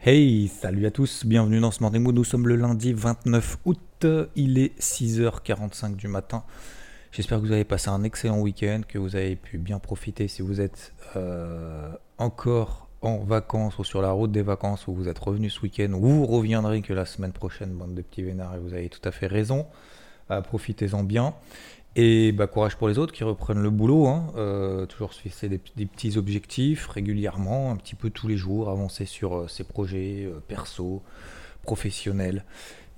Hey, salut à tous, bienvenue dans ce Morning Mood. Nous sommes le lundi 29 août, il est 6h45 du matin. J'espère que vous avez passé un excellent week-end, que vous avez pu bien profiter si vous êtes euh, encore en vacances ou sur la route des vacances ou vous êtes revenu ce week-end ou vous reviendrez que la semaine prochaine, bande de petits vénards, et vous avez tout à fait raison. Euh, Profitez-en bien. Et bah, courage pour les autres qui reprennent le boulot. Hein. Euh, toujours se fixer des, petits objectifs régulièrement, un petit peu tous les jours, avancer sur euh, ses projets euh, perso, professionnels.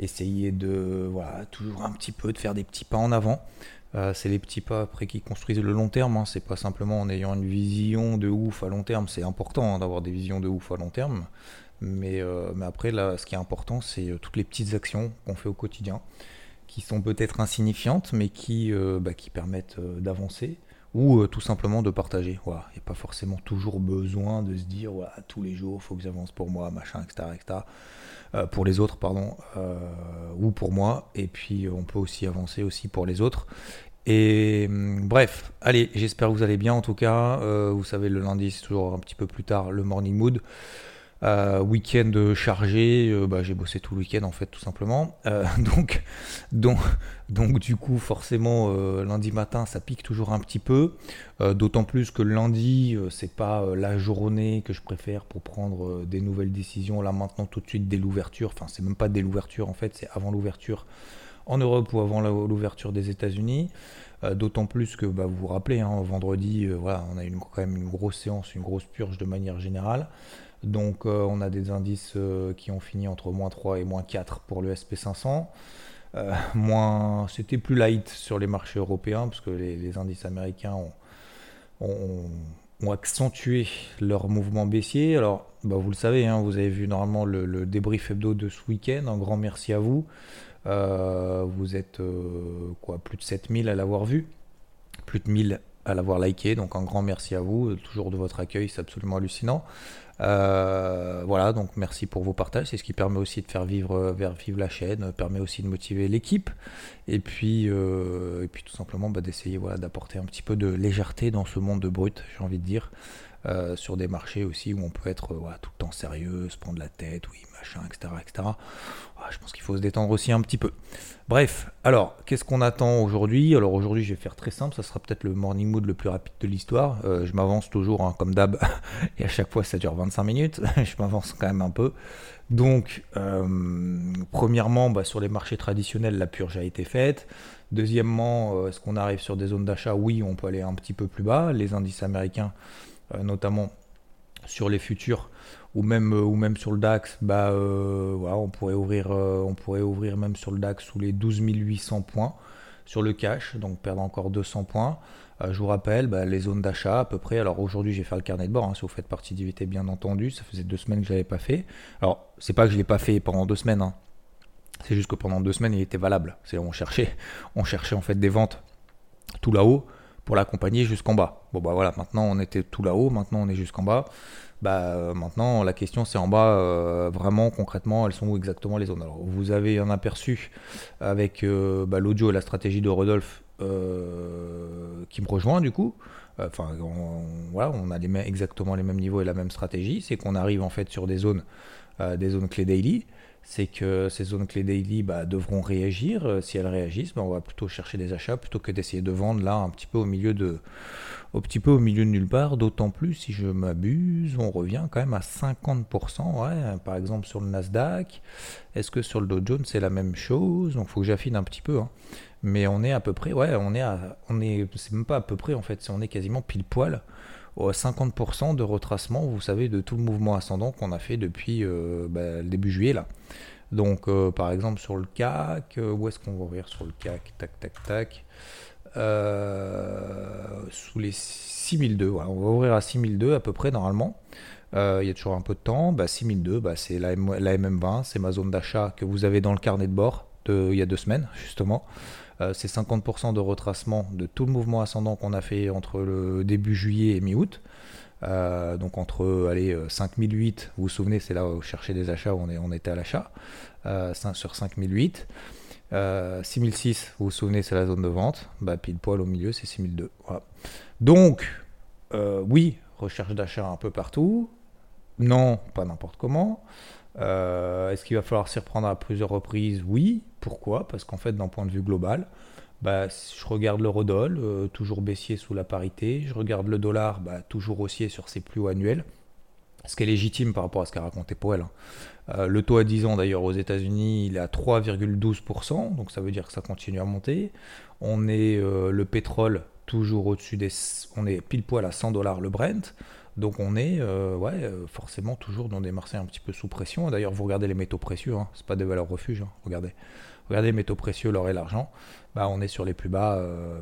Essayer de, voilà, toujours un petit peu de faire des petits pas en avant. C'est les petits pas après qui construisent le long terme. Hein. C'est pas simplement en ayant une vision de ouf à long terme. C'est important hein, d'avoir des visions de ouf à long terme. Mais, mais après, là, ce qui est important, c'est toutes les petites actions qu'on fait au quotidien qui sont peut-être insignifiantes, mais qui, euh, bah, qui permettent euh, d'avancer ou euh, tout simplement de partager. Il n'y a pas forcément toujours besoin de se dire voilà, tous les jours, il faut que j'avance pour moi, machin, etc. etc. Pour les autres, pardon, ou pour moi. Et puis on peut aussi avancer aussi pour les autres. Et hum, bref, allez, j'espère que vous allez bien en tout cas. Vous savez, le lundi, c'est toujours un petit peu plus tard le morning mood. Euh, week-end chargé, euh, bah, j'ai bossé tout le week-end en fait tout simplement. Euh, donc, donc, donc du coup forcément euh, lundi matin ça pique toujours un petit peu. Euh, d'autant plus que lundi euh, c'est pas euh, la journée que je préfère pour prendre euh, des nouvelles décisions là maintenant tout de suite dès l'ouverture. Enfin c'est même pas dès l'ouverture en fait c'est avant l'ouverture en Europe ou avant l'ouverture des États-Unis. Euh, D'autant plus que bah, vous vous rappelez, hein, vendredi, euh, on a eu quand même une grosse séance, une grosse purge de manière générale. Donc euh, on a des indices euh, qui ont fini entre moins 3 et moins 4 pour le SP500. Euh, c'était plus light sur les marchés européens parce que les, indices américains ont, accentué leur mouvement baissier. Alors, bah, vous le savez, hein, vous avez vu normalement le, débrief hebdo de ce week-end. Un grand merci à vous. Vous êtes quoi, plus de 7000 à l'avoir vu, plus de 1000 à l'avoir liké. Donc un grand merci à vous, toujours de votre accueil, c'est absolument hallucinant. Euh, voilà, donc merci pour vos partages. C'est ce qui permet aussi de faire vivre, euh, faire vivre la chaîne, euh, permet aussi de motiver l'équipe. Et puis, euh, et puis tout simplement bah, d'essayer voilà, d'apporter un petit peu de légèreté dans ce monde de brut, j'ai envie de dire. euh, sur des marchés aussi où on peut être euh, tout le temps sérieux, se prendre la tête, oui, etc. etc. Ah, je pense qu'il faut se détendre aussi un petit peu. Bref, alors, qu'est-ce qu'on attend aujourd'hui? Alors aujourd'hui, je vais faire très simple, ça sera peut-être le morning mood le plus rapide de l'histoire. Euh, je m'avance toujours, hein, comme d'hab, et à chaque fois, ça dure 25 minutes. je m'avance quand même un peu. Donc, euh, premièrement, bah, sur les marchés traditionnels, la purge a été faite. Deuxièmement, euh, est-ce qu'on arrive sur des zones d'achat? Oui, on peut aller un petit peu plus bas. Les indices américains, notamment sur les futurs, ou même, euh, ou même sur le DAX, bah, euh, voilà, on, pourrait ouvrir, euh, on pourrait ouvrir même sur le DAX sous les 12 800 points sur le cash, donc perdre encore 200 points. Je vous rappelle bah, les zones d'achat à peu près. Alors aujourd'hui, j'ai fait le carnet de bord. hein, si vous faites partie d'IVT, bien entendu, ça faisait deux semaines que je l'avais pas fait. Alors c'est pas que je l'ai pas fait pendant deux semaines. hein. C'est juste que pendant deux semaines, il était valable. C'est on cherchait, on cherchait en fait des ventes tout là-haut pour l'accompagner jusqu'en bas. Bon bah voilà, maintenant on était tout là-haut, maintenant on est jusqu'en bas. Bah euh, maintenant la question c'est en bas euh, vraiment concrètement elles sont où exactement les zones? Alors vous avez un aperçu avec euh, bah, l'audio et la stratégie de Rodolphe qui me rejoint du coup. Enfin voilà, on a les mêmes- exactement les mêmes niveaux et la même stratégie. C'est qu'on arrive en fait sur des zones, des zones clés daily c'est que ces zones clés daily bah, devront réagir. Euh, Si elles réagissent, bah, on va plutôt chercher des achats plutôt que d'essayer de vendre là un petit peu au milieu de, au petit peu au milieu de nulle part. D'autant plus si je m'abuse, on revient quand même à 50%. Ouais, par exemple sur le Nasdaq. Est-ce que sur le Dow Jones c'est la même chose? Donc faut que j'affine un petit peu. hein. Mais on est à peu près, ouais, on est on est, c'est même pas à peu près en fait, on est quasiment pile poil 50% de retracement, vous savez, de tout le mouvement ascendant qu'on a fait depuis euh, bah, le début juillet là. Donc, euh, par exemple, sur le CAC, euh, où est-ce qu'on va ouvrir sur le CAC Tac, tac, tac. sous les 6002. Voilà, on va ouvrir à 6002 à peu près normalement. il y a toujours un peu de temps. Bah, 6002, bah, c'est la, la, MM20, c'est ma zone d'achat que vous avez dans le carnet de bord il y a deux semaines justement. C'est 50% de retracement de tout le mouvement ascendant qu'on a fait entre le début juillet et mi-août. Euh, donc entre allez, 5008, euh, vous vous souvenez, c'est là où chercher des achats, où on, était à l'achat, euh, sur 5008. 6006, vous vous souvenez, c'est la zone de vente. Bah, pile poil au milieu, c'est 6002. Donc, oui, recherche d'achat un peu partout. Non, pas n'importe comment. Est-ce qu'il va falloir s'y reprendre à plusieurs reprises? Oui. Pourquoi? Parce qu'en fait, d'un point de vue global, bah, je regarde l'eurodoll, euh, toujours baissier sous la parité. Je regarde le dollar, bah, toujours haussier sur ses plus hauts annuels. Ce qui est légitime par rapport à ce qu'a raconté Powell. Hein. Euh, le taux à 10 ans, d'ailleurs, aux États-Unis, il est à 3,12%, donc ça veut dire que ça continue à monter. On est euh, le pétrole toujours au-dessus des. On est pile poil à 100 dollars le Brent. Donc on est ouais, forcément toujours dans des marchés un petit peu sous pression. D'ailleurs, vous regardez les métaux précieux, hein, c'est pas des valeurs refuges, hein, regardez. Regardez les métaux précieux, l'or et l'argent. Bah, on est sur les plus bas. Euh,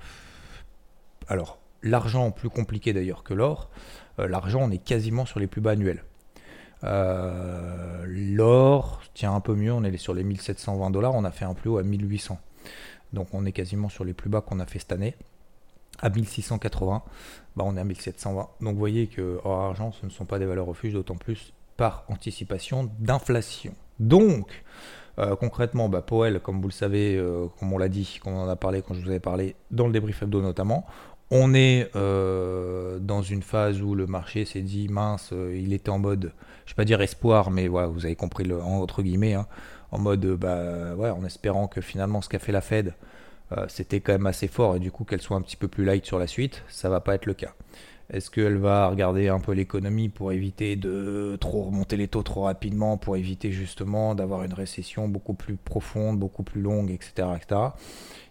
alors, l'argent, plus compliqué d'ailleurs que l'or, euh, l'argent, on est quasiment sur les plus bas annuels. Euh, l'or tient un peu mieux, on est sur les 1720 dollars, on a fait un plus haut à 1800. Donc on est quasiment sur les plus bas qu'on a fait cette année. À 1680, bah on est à 1720. Donc vous voyez que or argent, ce ne sont pas des valeurs refuges, d'autant plus par anticipation d'inflation. Donc, euh, concrètement, bah, comme vous le savez, euh, comme on l'a dit, comme on en a parlé quand je vous avais parlé, dans le débrief hebdo notamment, on est euh, dans une phase où le marché s'est dit mince, il était en mode, je ne vais pas dire espoir, mais voilà, vous avez compris le entre guillemets, hein, en mode, bah, ouais, en espérant que finalement ce qu'a fait la Fed, c'était quand même assez fort et du coup qu'elle soit un petit peu plus light sur la suite, ça va pas être le cas. Est-ce qu'elle va regarder un peu l'économie pour éviter de trop remonter les taux trop rapidement, pour éviter justement d'avoir une récession beaucoup plus profonde, beaucoup plus longue, etc.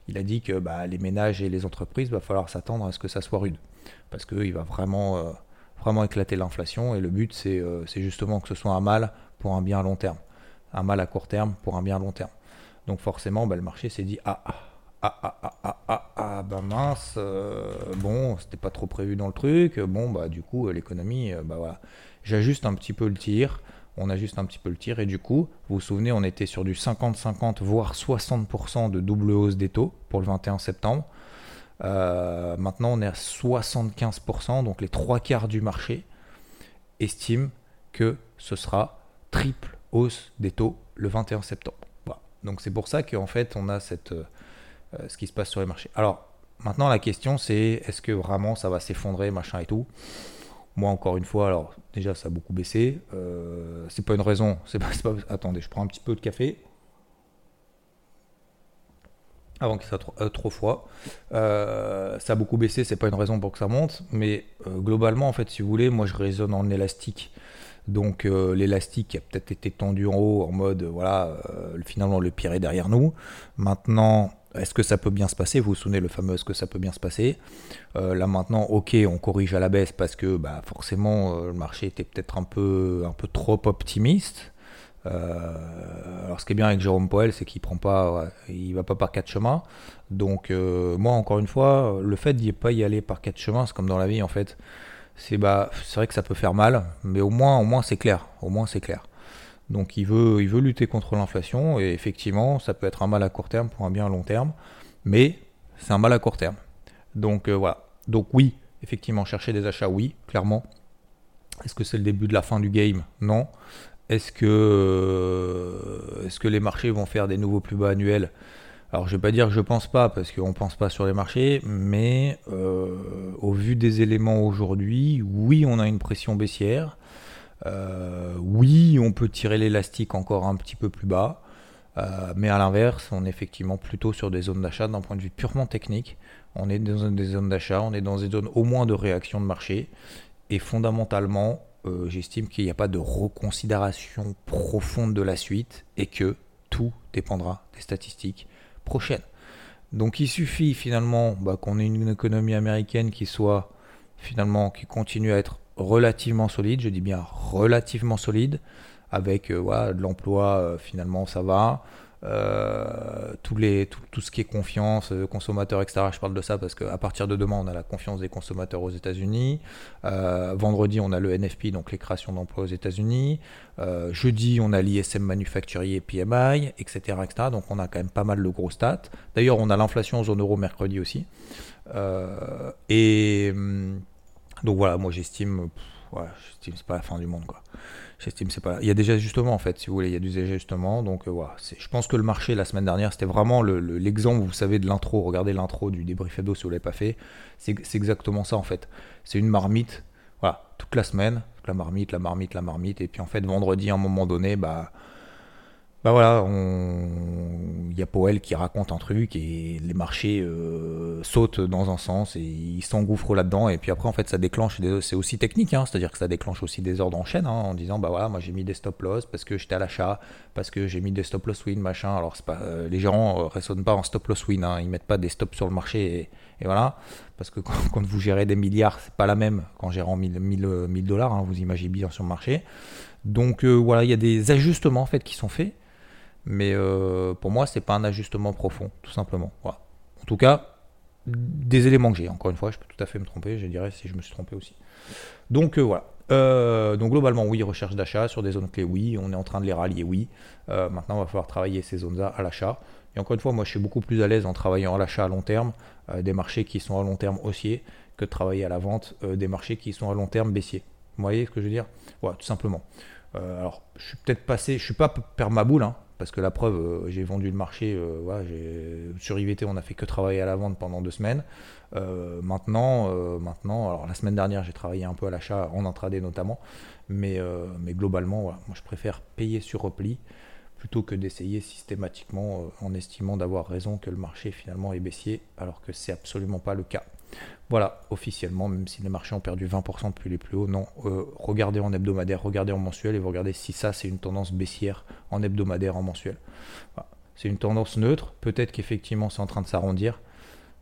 Il a dit que bah, les ménages et les entreprises, va falloir s'attendre à ce que ça soit rude. Parce qu'il va vraiment, euh, vraiment éclater l'inflation et le but euh, c'est justement que ce soit un mal pour un bien à long terme. Un mal à court terme pour un bien à long terme. Donc forcément, bah, le marché s'est dit, ah, ah ah, ah, ah, ah, ah, ah, bah mince, euh, bon, c'était pas trop prévu dans le truc, bon, bah du coup, l'économie, euh, bah voilà. J'ajuste un petit peu le tir, on ajuste un petit peu le tir, et du coup, vous vous souvenez, on était sur du 50-50, voire 60% de double hausse des taux pour le 21 septembre. Euh, maintenant, on est à 75%, donc les trois quarts du marché estiment que ce sera triple hausse des taux le 21 septembre. Donc c'est pour ça qu'en fait, on a cette euh, ce qui se passe sur les marchés. Alors, maintenant, la question, c'est est-ce que vraiment ça va s'effondrer, machin et tout? Moi, encore une fois, alors, déjà, ça a beaucoup baissé. Euh, c'est pas une raison. C'est pas, Attendez, je prends un petit peu de café. Avant qu'il soit trop, euh, froid. ça a beaucoup baissé, c'est pas une raison pour que ça monte. Mais globalement, en fait, si vous voulez, moi, je raisonne en élastique. Donc l'élastique a peut-être été tendu en haut en mode voilà finalement le pire est derrière nous. Maintenant est-ce que ça peut bien se passer? Vous vous souvenez le fameux est-ce que ça peut bien se passer? Euh, Là maintenant, ok, on corrige à la baisse parce que bah, forcément euh, le marché était peut-être un peu, trop optimiste. Euh, alors ce qui est bien avec Jérôme Poel, c'est qu'il prend pas, il va pas par quatre chemins. Donc moi encore une fois, le fait d'y pas y aller par quatre chemins, c'est comme dans la vie en fait. C'est bah, c'est vrai que ça peut faire mal, mais au moins, au moins c'est clair. Au moins c'est clair. Donc il veut, lutter contre l'inflation et effectivement, ça peut être un mal à court terme pour un bien à long terme, mais c'est un mal à court terme. Donc euh, voilà. Donc oui, effectivement, chercher des achats, oui, clairement. Est-ce que c'est le début de la fin du game? Non. Est-ce que, euh, est que les marchés vont faire des nouveaux plus bas annuels? Alors je vais pas dire que je pense pas parce qu'on pense pas sur les marchés, mais euh, au vu des éléments aujourd'hui, oui on a une pression baissière. Euh, oui, on peut tirer l'élastique encore un petit peu plus bas, euh, mais à l'inverse, on est effectivement plutôt sur des zones d'achat d'un point de vue purement technique. On est dans des zones d'achat, on est dans des zones au moins de réaction de marché, et fondamentalement, euh, j'estime qu'il n'y a pas de reconsidération profonde de la suite et que tout dépendra des statistiques prochaines. Donc il suffit finalement bah, qu'on ait une économie américaine qui soit finalement qui continue à être relativement solide, je dis bien relativement solide, avec euh, de l'emploi, euh, finalement ça va. euh, les, tout, ce qui est confiance, consommateurs, etc. Je parle de ça parce qu'à partir de demain, on a la confiance des consommateurs aux États-Unis. Vendredi, on a le NFP, donc les créations d'emplois aux États-Unis. jeudi, on a l'ISM manufacturier PMI, etc., etc. Donc on a quand même pas mal de gros stats. D'ailleurs, on a l'inflation en zone euro mercredi aussi. et hum, donc voilà, moi j'estime, ouais, j'estime c'est pas la fin du monde quoi. J'estime c'est pas. Il y a des ajustements en fait, si vous voulez, il y a des ajustements. Donc euh, voilà, je pense que le marché la semaine dernière, c'était vraiment l'exemple, vous savez, de l'intro. Regardez l'intro du débrief Edo si vous l'avez pas fait. C'est exactement ça en fait. C'est une marmite, voilà, toute la semaine, la marmite, la marmite, la marmite. Et puis en fait, vendredi, à un moment donné, bah bah voilà, il y a Powell qui raconte un truc et les marchés euh, sautent dans un sens et ils s'engouffrent là-dedans. Et puis après, en fait, ça déclenche, c'est aussi technique, hein. c'est-à-dire que ça déclenche aussi des ordres en chaîne hein, en disant bah voilà, moi j'ai mis des stop loss parce que j'étais à l'achat, parce que j'ai mis des stop loss win, machin. Alors, pas, euh, les gérants ne euh, raisonnent pas en stop loss win, hein. ils mettent pas des stops sur le marché et, voilà. Parce que quand, vous gérez des milliards, c'est pas la même qu'en gérant 1000 dollars, vous imaginez bien sur le marché. Donc voilà, il y a des ajustements en fait qui sont faits. Mais euh, pour moi, c'est pas un ajustement profond, tout simplement. En tout cas, des éléments que j'ai. Encore une fois, je peux tout à fait me tromper, je dirais si je me suis trompé aussi. Donc euh, voilà. Euh, donc globalement, oui, recherche d'achat sur des zones clés, oui. On est en train de les rallier, oui. maintenant, il va falloir travailler ces zones-là à l'achat. Et encore une fois, moi, je suis beaucoup plus à l'aise en travaillant à l'achat à long terme, des marchés qui sont à long terme haussiers, que de travailler à la vente des marchés qui sont à long terme baissiers. Vous voyez ce que je veux dire? Voilà, tout simplement. alors, je suis peut-être passé, je suis pas permaboule, hein, parce que la preuve, euh, j'ai vendu le marché, euh, sur IVT, on a fait que travailler à la vente pendant deux semaines. Euh, maintenant, maintenant, alors la semaine dernière, j'ai travaillé un peu à l'achat, en intraday notamment, mais, mais globalement, moi je préfère payer sur repli plutôt que d'essayer systématiquement en estimant d'avoir raison que le marché finalement est baissier, alors que c'est absolument pas le cas. Voilà, officiellement, même si les marchés ont perdu 20% depuis les plus hauts, non, euh, regardez en hebdomadaire, regardez en mensuel et vous regardez si ça c'est une tendance baissière en hebdomadaire, en mensuel. C'est une tendance neutre, peut-être qu'effectivement c'est en train de s'arrondir,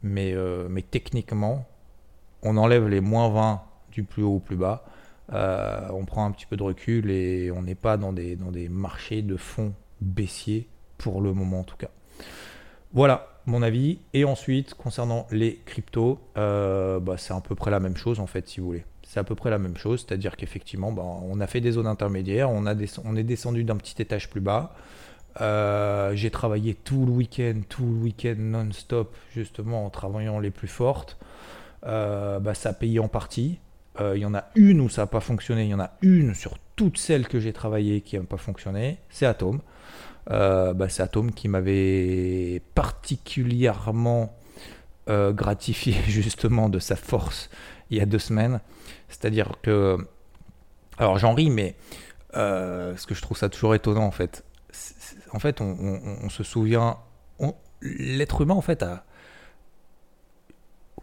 mais, euh, mais techniquement, on enlève les moins 20 du plus haut au plus bas, euh, on prend un petit peu de recul et on n'est pas dans des, dans des marchés de fonds baissiers pour le moment en tout cas. Voilà, mon avis. Et ensuite, concernant les cryptos, euh, bah, c'est à peu près la même chose en fait, si vous voulez. C'est à peu près la même chose, c'est-à-dire qu'effectivement, bah, on a fait des zones intermédiaires, on, est descendu d'un petit étage plus bas. Euh, j'ai travaillé tout le week-end, tout le week-end non-stop, justement en travaillant les plus fortes. Euh, bah, ça a payé en partie. Il y en a une où ça n'a pas fonctionné, il y en a une sur toutes celles que j'ai travaillées qui n'a pas fonctionné, c'est Atom. Euh, bah, c'est Atom qui m'avait particulièrement euh, gratifié justement de sa force il y a deux semaines. C'est-à-dire que, alors j'en ris, mais euh, parce que je trouve ça toujours étonnant en fait. En fait, on, se souvient, l'être humain en fait a,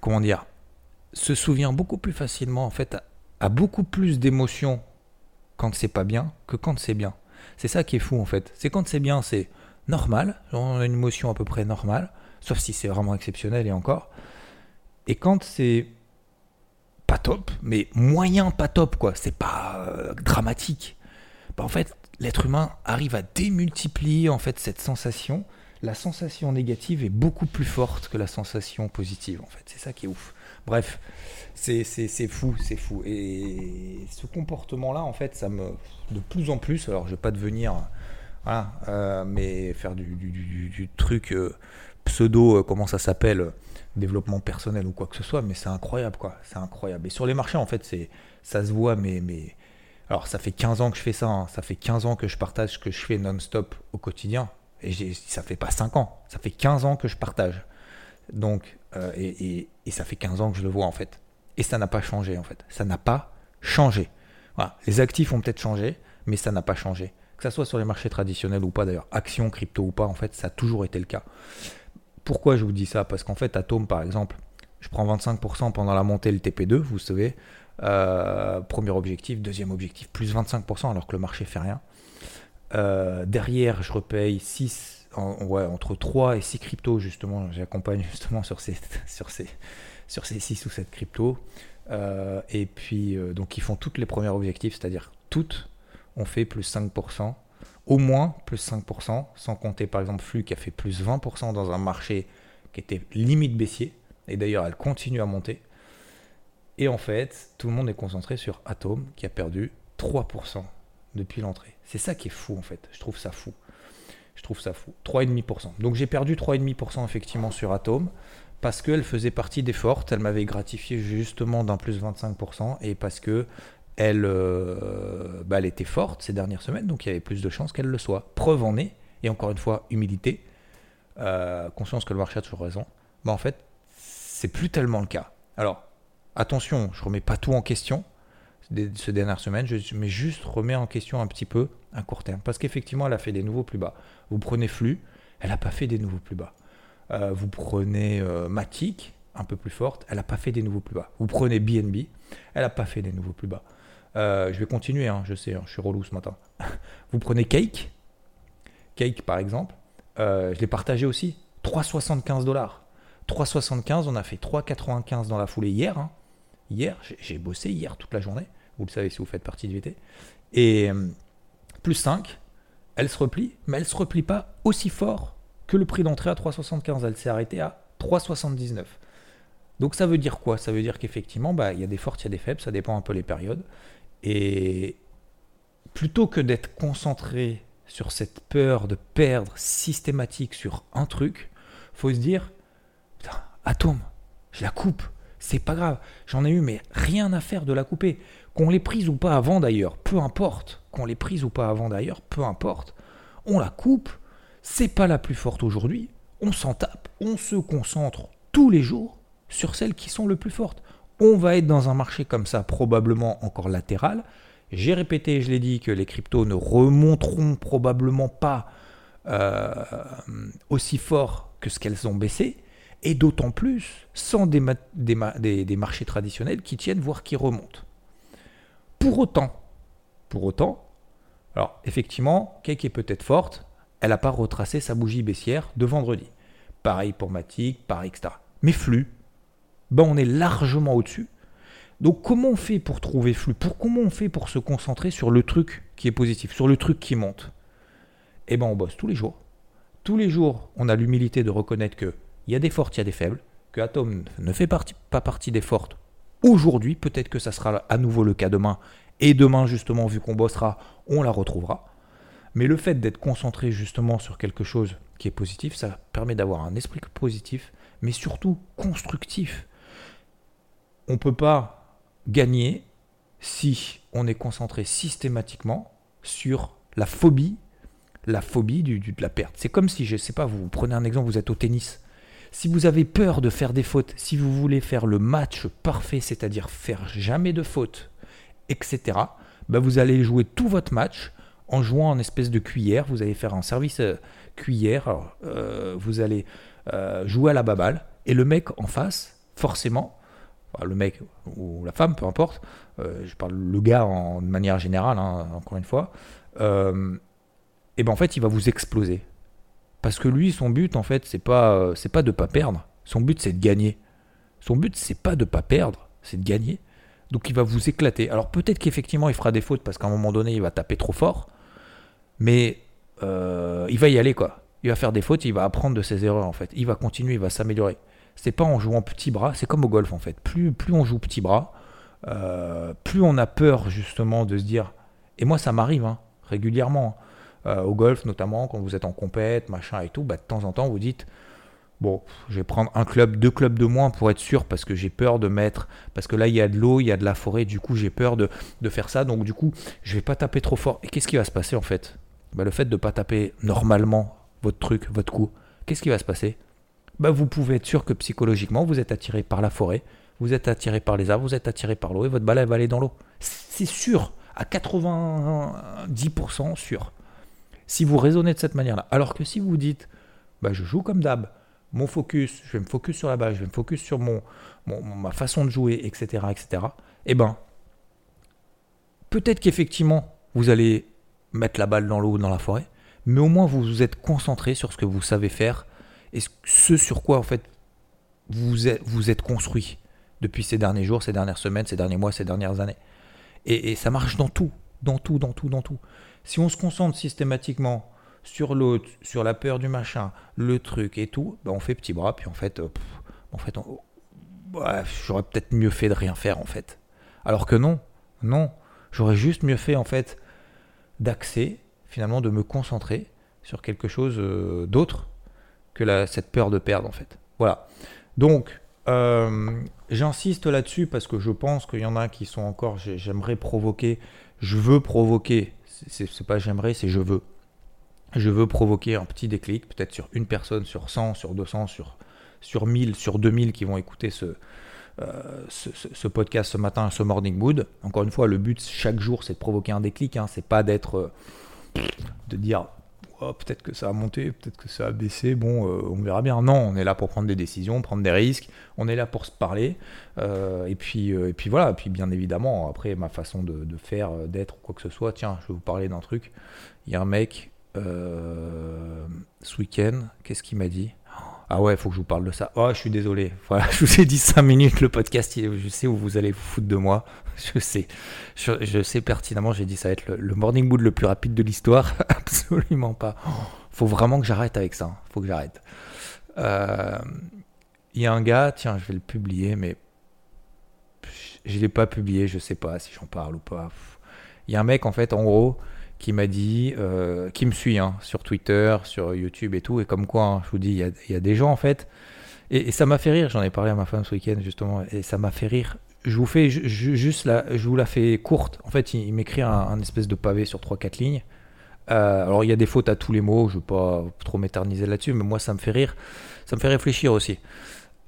comment dire, se souvient beaucoup plus facilement en fait, a beaucoup plus d'émotions quand c'est pas bien que quand c'est bien. C'est ça qui est fou en fait. C'est quand c'est bien, c'est normal, on a une émotion à peu près normale, sauf si c'est vraiment exceptionnel et encore. Et quand c'est pas top, mais moyen pas top quoi, c'est pas euh, dramatique. Bah, en fait, l'être humain arrive à démultiplier en fait cette sensation. La sensation négative est beaucoup plus forte que la sensation positive en fait. C'est ça qui est ouf. Bref, c'est fou, c'est fou. Et ce comportement-là, en fait, ça me. De plus en plus, alors je vais pas devenir. Voilà, euh, mais faire du, truc euh, pseudo, euh, comment ça s'appelle développement personnel ou quoi que ce soit, mais c'est incroyable, quoi. C'est incroyable. Et sur les marchés, en fait, c'est ça se voit, mais. mais alors, ça fait 15 ans que je fais ça, hein. ça fait 15 ans que je partage ce que je fais non-stop au quotidien. Et ça fait pas 5 ans, ça fait 15 ans que je partage. Donc, et, et, ça fait 15 ans que je le vois, en fait. Et ça n'a pas changé en fait. Ça n'a pas changé. Les actifs ont peut-être changé, mais ça n'a pas changé. Que ce soit sur les marchés traditionnels ou pas d'ailleurs, actions, crypto ou pas, en fait, ça a toujours été le cas. Pourquoi je vous dis ça? Parce qu'en fait, Atom par exemple, je prends 25% pendant la montée le TP2, vous savez. Euh, premier objectif, deuxième objectif, plus 25% alors que le marché fait rien. Euh, derrière, je repaye 6, entre 3 et 6 cryptos justement. J'accompagne justement sur ces, sur ces, sur ces 6 ou 7 cryptos. et puis, euh, donc, ils font toutes les premiers objectifs, c'est-à-dire toutes ont fait plus 5% au moins plus 5%, sans compter par exemple Flux qui a fait plus 20% dans un marché qui était limite baissier, et d'ailleurs elle continue à monter. Et en fait, tout le monde est concentré sur Atom qui a perdu 3% depuis l'entrée. C'est ça qui est fou en fait, je trouve ça fou. Je trouve ça fou. 3,5%. Donc j'ai perdu 3,5% effectivement sur Atom parce qu'elle faisait partie des fortes, elle m'avait gratifié justement d'un plus 25% et parce que elle, euh, bah, elle était forte ces dernières semaines, donc il y avait plus de chances qu'elle le soit. Preuve en est, et encore une fois, humilité, euh, conscience que le marché a toujours raison. Bah, en fait, c'est plus tellement le cas. Alors, attention, je remets pas tout en question ces dernières semaines, je, mais juste remets en question un petit peu un court terme. Parce qu'effectivement, elle a fait des nouveaux plus bas. Vous prenez Flux, elle n'a pas fait des nouveaux plus bas. Euh, vous prenez Matic, un peu plus forte, elle n'a pas fait des nouveaux plus bas. Vous prenez BNB, elle n'a pas fait des nouveaux plus bas. Euh, je vais continuer, hein, je sais, hein, je suis relou ce matin. Vous prenez Cake. Cake, par exemple. Euh, je l'ai partagé aussi. 3,75 dollars. 3,75, on a fait 3,95 dans la foulée hier. Hein. Hier, j'ai bossé hier toute la journée. Vous le savez si vous faites partie du VT. Et euh, plus 5, elle se replie, mais elle se replie pas aussi fort que le prix d'entrée à 3,75. Elle s'est arrêtée à 3,79. Donc ça veut dire quoi? Ça veut dire qu'effectivement, bah, il y a des fortes, il y a des faibles, ça dépend un peu les périodes. Et plutôt que d'être concentré sur cette peur de perdre systématique sur un truc, faut se dire putain, atome, je la coupe, c'est pas grave, j'en ai eu, mais rien à faire de la couper. Qu'on les prise ou pas avant d'ailleurs, peu importe. Qu'on les prise ou pas avant d'ailleurs, peu importe. On la coupe, c'est pas la plus forte aujourd'hui, on s'en tape, on se concentre tous les jours sur celles qui sont le plus fortes. On va être dans un marché comme ça, probablement encore latéral. J'ai répété, je l'ai dit, que les cryptos ne remonteront probablement pas euh, aussi fort que ce qu'elles ont baissé, et d'autant plus sans des, marchés traditionnels qui tiennent, voire qui remontent. Pour autant, pour autant, alors effectivement, Cake est peut-être forte, elle n'a pas retracé sa bougie baissière de vendredi. Pareil pour Matic, pareil, etc. Mais flux, ben on est largement au-dessus. Donc comment on fait pour trouver flux? Pour, Comment on fait pour se concentrer sur le truc qui est positif, sur le truc qui monte? Eh ben on bosse tous les jours. Tous les jours, on a l'humilité de reconnaître qu'il y a des fortes, il y a des faibles, que Atom ne fait pas partie des fortes aujourd'hui, peut-être que ça sera à nouveau le cas demain, et demain justement, vu qu'on bossera, on la retrouvera. Mais le fait d'être concentré justement sur quelque chose qui est positif, ça permet d'avoir un esprit positif, mais surtout constructif on ne peut pas gagner si on est concentré systématiquement sur la phobie, la phobie du, de la perte. C'est comme si, je ne sais pas, vous prenez un exemple, vous êtes au tennis. Si vous avez peur de faire des fautes, si vous voulez faire le match parfait, c'est-à-dire faire jamais de fautes, etc., bah vous allez jouer tout votre match en jouant en espèce de cuillère. Vous allez faire un service euh, cuillère. Euh, vous allez euh, jouer à la baballe. Et le mec en face, forcément, le mec ou la femme, peu importe, je parle le gars en, de manière générale, hein, encore une fois, et ben en fait il va vous exploser. Parce que lui, son but en fait, c'est pas, c'est pas de pas perdre. Son but c'est de gagner. Son but c'est pas de pas perdre, c'est de gagner. Donc il va vous éclater. Alors peut-être qu'effectivement il fera des fautes parce qu'à un moment donné il va taper trop fort, mais euh, il va y aller quoi. Il va faire des fautes, il va apprendre de ses erreurs en fait. Il va continuer, il va s'améliorer c'est pas en jouant petit bras, c'est comme au golf en fait. Plus, plus on joue petit bras, euh, plus on a peur justement de se dire. Et moi, ça m'arrive hein, régulièrement. Euh, au golf, notamment, quand vous êtes en compète, machin et tout, bah, de temps en temps, vous dites Bon, je vais prendre un club, deux clubs de moins pour être sûr, parce que j'ai peur de mettre. Parce que là, il y a de l'eau, il y a de la forêt, du coup, j'ai peur de, faire ça. Donc, du coup, je vais pas taper trop fort. Et qu'est-ce qui va se passer en fait? Bah, Le fait de pas taper normalement votre truc, votre coup, qu'est-ce qui va se passer? Bah, vous pouvez être sûr que psychologiquement, vous êtes attiré par la forêt, vous êtes attiré par les arbres, vous êtes attiré par l'eau et votre balle va aller dans l'eau. C'est sûr, à 90% sûr. Si vous raisonnez de cette manière-là. Alors que si vous dites, bah, je joue comme d'hab, mon focus, je vais me focus sur la balle, je vais me focus sur ma façon de jouer, etc., etc., eh ben, peut-être qu'effectivement, vous allez mettre la balle dans l'eau ou dans la forêt, mais au moins vous vous êtes concentré sur ce que vous savez faire et ce sur quoi en fait vous êtes, vous êtes construit depuis ces derniers jours, ces dernières semaines, ces derniers mois, ces dernières années. Et, ça marche dans tout. Dans tout, dans tout, dans tout. Si on se concentre systématiquement sur l'autre, sur la peur du machin, le truc et tout, ben on fait petit bras, puis en fait, euh, en fait, j'aurais peut-être mieux fait de rien faire en fait. Alors que non, non, j'aurais juste mieux fait en fait d'axer, finalement, de me concentrer sur quelque chose euh, d'autre que cette peur de perdre en fait. Voilà. Donc, euh, j'insiste là-dessus parce que je pense qu'il y en a qui sont encore, j'aimerais provoquer, je veux provoquer, c'est pas j'aimerais, c'est je veux. Je veux provoquer un petit déclic, peut-être sur une personne, sur 100, sur 200, sur, sur 1000, sur 2000 qui vont écouter ce, euh, ce, podcast ce matin, ce morning mood. Encore une fois, le but chaque jour, c'est de provoquer un déclic. Hein. c'est pas d'être, de dire Oh, peut-être que ça a monté, peut-être que ça a baissé, bon, euh, on verra bien. Non, on est là pour prendre des décisions, prendre des risques, on est là pour se parler. Euh, et, puis, euh, et puis voilà, et puis bien évidemment, après ma façon de, faire, d'être, quoi que ce soit, tiens, je vais vous parler d'un truc. Il y a un mec, ce week-end, qu'est-ce qu'il m'a dit? Ah ouais, il faut que je vous parle de ça. Oh, je suis désolé. Voilà, je vous ai dit 5 minutes le podcast. Je sais où vous allez vous foutre de moi. Je sais. Je, sais pertinemment, j'ai dit ça va être le, morning mood le plus rapide de l'histoire. Absolument pas. Faut vraiment que j'arrête avec ça. Faut que j'arrête. Euh, il y a un gars, tiens, je vais le publier, mais je ne l'ai pas publié. Je sais pas si j'en parle ou pas. Il y a un mec, en fait, en gros, qui m'a dit, euh, qui me suit hein, sur Twitter, sur YouTube et tout, et comme quoi, hein, je vous dis, il y, a, des gens en fait, et, ça m'a fait rire, j'en ai parlé à ma femme ce week-end justement, et ça m'a fait rire. Je vous fais juste la, je vous la fais courte. En fait, il, m'écrit un, espèce de pavé sur 3-4 lignes. Euh, alors il y a des fautes à tous les mots, je ne veux pas trop m'éterniser là-dessus, mais moi ça me fait rire, ça me fait réfléchir aussi.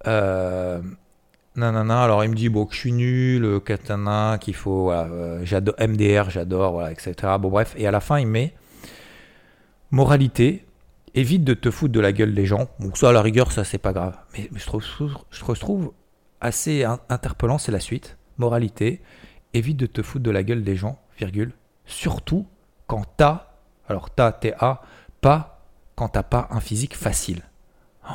Euh, Nanana, alors il me dit bon, que je suis nul, katana, qu'il faut, euh, j'adore MDR, j'adore, voilà, etc. Bon, bref, et à la fin, il met moralité, évite de te foutre de la gueule des gens. Donc, ça, à la rigueur, ça, c'est pas grave. Mais, je, trouve, je trouve assez interpellant, c'est la suite. Moralité, évite de te foutre de la gueule des gens, virgule, surtout quand t'as, alors t'as, T-A, pas quand t'as pas un physique facile. Oh,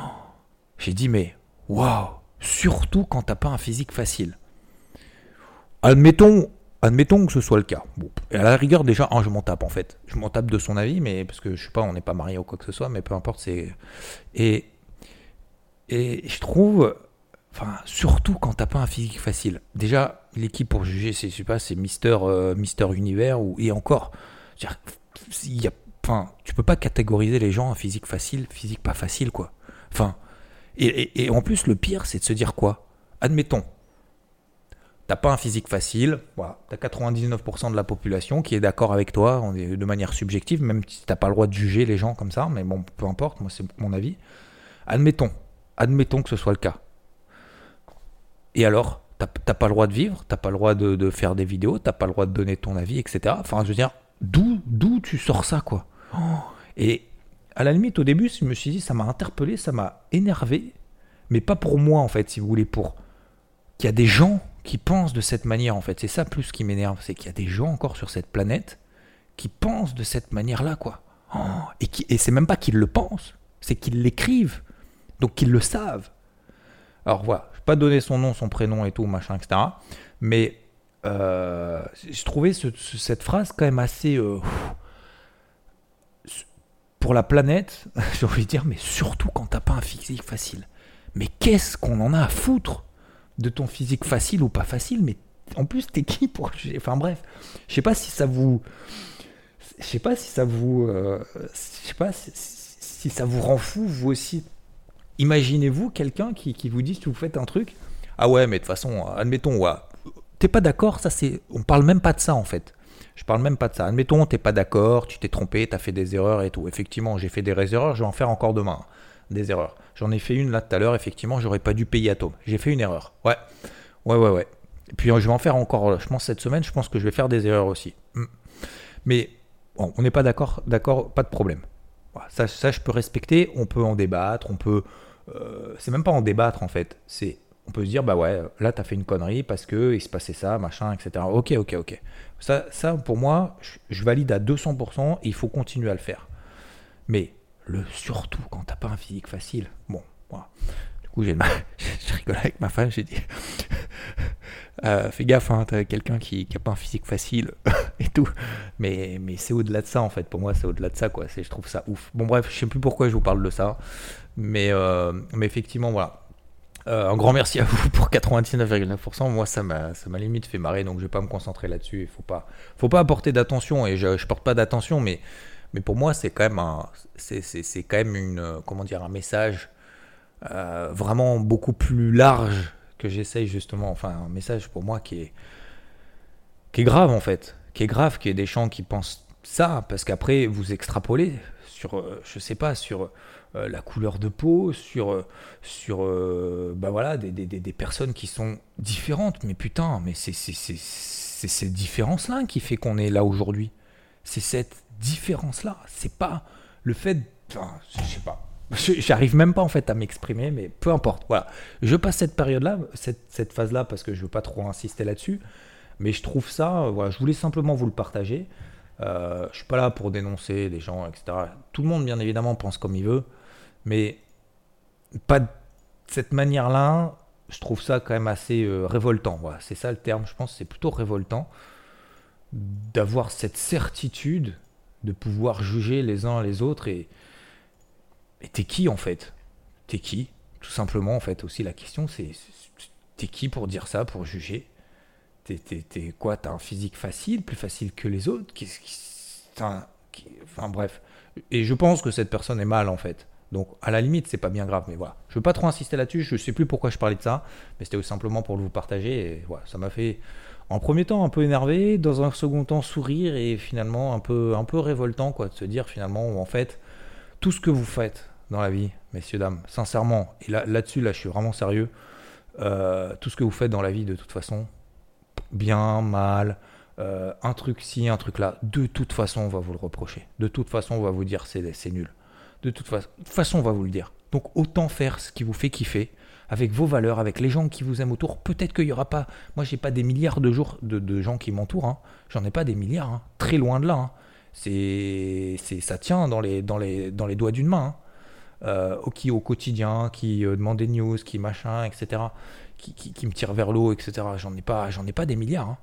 j'ai dit, mais waouh! surtout quand t'as pas un physique facile. Admettons, admettons que ce soit le cas. Bon, et à la rigueur, déjà, je m'en tape en fait. Je m'en tape de son avis, mais parce que je sais pas, on n'est pas marié ou quoi que ce soit, mais peu importe, c'est. Et, et je trouve, enfin, surtout quand t'as pas un physique facile. Déjà, l'équipe pour juger, c'est, c'est Mister, euh, Mister Univers ou et encore. Il y a, enfin, tu peux pas catégoriser les gens en physique facile, physique pas facile, quoi. Enfin, et, en plus, le pire, c'est de se dire quoi? Admettons, t'as pas un physique facile, voilà, t'as 99% de la population qui est d'accord avec toi de manière subjective, même si t'as pas le droit de juger les gens comme ça, mais bon, peu importe, moi c'est mon avis. Admettons, admettons que ce soit le cas. Et alors, t'as pas le droit de vivre, t'as pas le droit de, faire des vidéos, t'as pas le droit de donner ton avis, etc. Enfin, je veux dire, d'où, tu sors ça, quoi? Et à la limite, au début, je me suis dit, ça m'a interpellé, ça m'a énervé, mais pas pour moi, en fait, si vous voulez, pour qu'il y a des gens qui pensent de cette manière, en fait. C'est ça plus qui m'énerve, c'est qu'il y a des gens encore sur cette planète qui pensent de cette manière-là, quoi. Oh, et, qui, et c'est même pas qu'ils le pensent, c'est qu'ils l'écrivent, donc qu'ils le savent. Alors voilà, pas donner son nom, son prénom et tout, machin, etc. Mais euh, je trouvais cette phrase quand même assez... Euh, pour la planète, j'ai envie de dire, mais surtout quand t'as pas un physique facile. Mais qu'est-ce qu'on en a à foutre de ton physique facile ou pas facile Mais en plus, t'es qui pour. Enfin bref, je sais pas si ça vous. Je sais pas si ça vous. Euh, je sais pas si, ça vous rend fou, vous aussi. Imaginez-vous quelqu'un qui, vous dit si vous faites un truc. Ah ouais, mais de toute façon, admettons, ouais, t'es pas d'accord, ça c'est. On parle même pas de ça en fait. Je parle même pas de ça. Admettons, t'es pas d'accord, tu t'es trompé, tu as fait des erreurs et tout. Effectivement, j'ai fait des erreurs, je vais en faire encore demain. Des erreurs. J'en ai fait une là tout à l'heure, effectivement, j'aurais pas dû payer Atom. J'ai fait une erreur. Ouais. Ouais, ouais, ouais. Et puis je vais en faire encore, je pense, cette semaine, je pense que je vais faire des erreurs aussi. Hmm. Mais on n'est pas d'accord, d'accord, pas de problème. Ça, ça, je peux respecter, on peut en débattre, on peut. Euh, c'est même pas en débattre en fait, c'est on peut se dire, bah ouais, là, tu as fait une connerie parce que il se passait ça, machin, etc. Ok, ok, ok. Ça, ça pour moi, je, valide à 200% et il faut continuer à le faire. Mais le surtout quand t'as pas un physique facile, bon, voilà. Du coup, j'ai je rigole avec ma femme, j'ai dit, Euh, fais gaffe, hein, t'as quelqu'un qui, qui a pas un physique facile et tout. Mais, mais c'est au-delà de ça, en fait. Pour moi, c'est au-delà de ça, quoi. Je trouve ça ouf. Bon, bref, je sais plus pourquoi je vous parle de ça. Mais, euh, mais effectivement, voilà. Euh, un grand merci à vous pour 99,9%. Moi, ça m'a, ça m'a limite fait marrer, donc je vais pas me concentrer là-dessus. Il faut pas, faut pas apporter d'attention, et je, je porte pas d'attention, mais, mais pour moi, c'est quand même un, c'est, c'est quand même une, comment dire, un message vraiment beaucoup plus large que j'essaye justement, enfin un message pour moi qui est, qui est grave en fait, qui est grave, qui est des gens qui pensent ça, parce qu'après vous extrapolez sur, euh, je sais pas, sur euh, la couleur de peau, sur, euh, sur bah voilà, des, des, personnes qui sont différentes, mais putain, mais c'est cette différence-là qui fait qu'on est là aujourd'hui. C'est cette différence-là, c'est pas le fait, enfin, je sais pas, J'arrive même pas en fait à m'exprimer, mais peu importe. Voilà, je passe cette période-là, cette, cette phase-là, parce que je veux pas trop insister là-dessus. Mais je trouve ça, euh, voilà, je voulais simplement vous le partager. Euh, je suis pas là pour dénoncer des gens, etc. Tout le monde, bien évidemment, pense comme il veut, mais pas de cette manière-là. Je trouve ça quand même assez euh, révoltant. C'est ça le terme. Je pense c'est plutôt révoltant d'avoir cette certitude de pouvoir juger les uns les autres et mais t'es qui en fait? T'es qui Tout simplement, en fait, aussi la question c'est t'es qui pour dire ça, pour juger? T'es quoi? T'as un physique facile, plus facile que les autres? Qui. Enfin bref. Et je pense que cette personne est mal en fait. Donc à la limite, c'est pas bien grave, mais voilà. Je veux pas trop insister là-dessus, je sais plus pourquoi je parlais de ça, mais c'était simplement pour vous partager. Et voilà, ça m'a fait en premier temps un peu énervé, dans un second temps sourire et finalement un peu, un peu révoltant quoi, de se dire finalement en fait tout ce que vous faites dans la vie, messieurs, dames, sincèrement, et là, là-dessus, là, je suis vraiment sérieux, euh, tout ce que vous faites dans la vie, de toute façon, bien, mal, euh, un truc ci, un truc là, de toute façon, on va vous le reprocher. De toute façon, on va vous dire c'est, c'est nul. De toute façon, on va vous le dire. Donc autant faire ce qui vous fait kiffer, avec vos valeurs, avec les gens qui vous aiment autour. Peut-être qu'il n'y aura pas. Moi, j'ai pas des milliards de, jours, de, gens qui m'entourent. Hein. J'en ai pas des milliards. Hein. Très loin de là. Hein. C'est, c'est, ça tient dans les, dans les, dans les doigts d'une main. Euh, qui au quotidien, qui euh, demande des news, qui machin, etc., qui, qui, me tire vers l'eau, etc. J'en ai pas, j'en ai pas des milliards. Hein.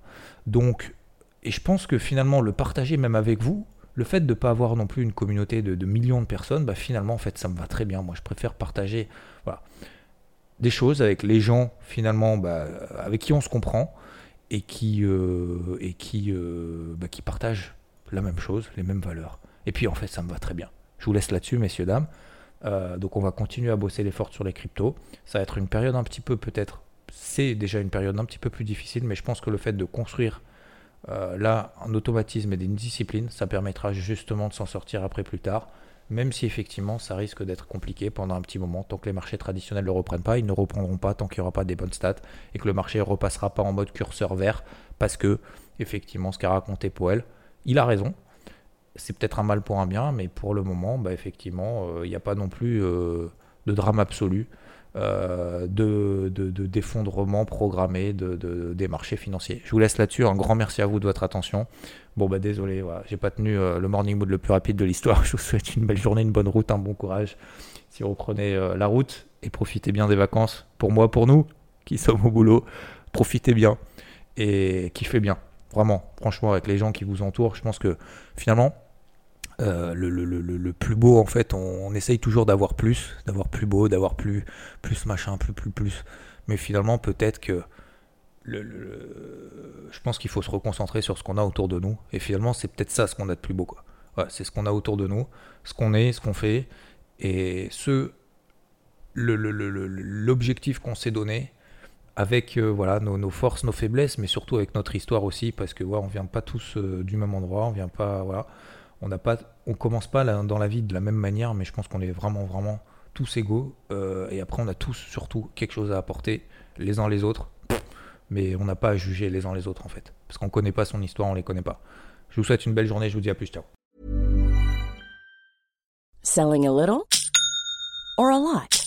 Donc, et je pense que finalement le partager même avec vous, le fait de ne pas avoir non plus une communauté de, millions de personnes, bah finalement en fait ça me va très bien. Moi je préfère partager voilà, des choses avec les gens finalement bah, avec qui on se comprend et qui, euh, et qui, euh, bah, qui partagent la même chose, les mêmes valeurs. Et puis en fait ça me va très bien. Je vous laisse là-dessus messieurs, dames. Euh, donc on va continuer à bosser l'effort sur les cryptos. Ça va être une période un petit peu peut-être, c'est déjà une période un petit peu plus difficile, mais je pense que le fait de construire euh, là un automatisme et une discipline, ça permettra justement de s'en sortir après plus tard. Même si effectivement ça risque d'être compliqué pendant un petit moment, tant que les marchés traditionnels ne reprennent pas, ils ne reprendront pas tant qu'il n'y aura pas des bonnes stats et que le marché ne repassera pas en mode curseur vert parce que effectivement ce qu'a raconté Powell, il a raison, c'est peut-être un mal pour un bien, mais pour le moment, bah, effectivement, euh, il n'y a pas non plus euh, de drame absolu, euh, de, d'effondrement programmé de, des marchés financiers. Je vous laisse là-dessus. Un grand merci à vous de votre attention. Bon, bah désolé, voilà, j'ai pas tenu le morning mood le plus rapide de l'histoire. Je vous souhaite une belle journée, une bonne route, un bon courage. Si vous reprenez la route et profitez bien des vacances, pour moi, pour nous qui sommes au boulot, profitez bien et kiffez bien. Vraiment, franchement, avec les gens qui vous entourent, je pense que finalement, euh, le, le, le, le, plus beau en fait on, essaye toujours d'avoir plus d'avoir plus beau d'avoir plus plus machin plus plus plus. Mais finalement peut-être que je pense qu'il faut se reconcentrer sur ce qu'on a autour de nous. Et finalement c'est peut-être ça ce qu'on a de plus beau quoi. C'est ce qu'on a autour de nous ce qu'on est ce qu'on fait. Et ce l'objectif qu'on s'est donné avec euh, voilà nos, nos, forces nos faiblesses mais surtout avec notre histoire aussi parce que voilà, on vient pas tous euh, du même endroit on vient pas voilà on n'a pas, on commence pas dans la vie de la même manière, mais je pense qu'on est vraiment, vraiment tous égaux. Euh, et après, on a tous surtout quelque chose à apporter les uns les autres. Mais on n'a pas à juger les uns les autres en fait, parce qu'on connaît pas son histoire, on les connaît pas. Je vous souhaite une belle journée, je vous dis à plus, ciao. Selling a little or a lot?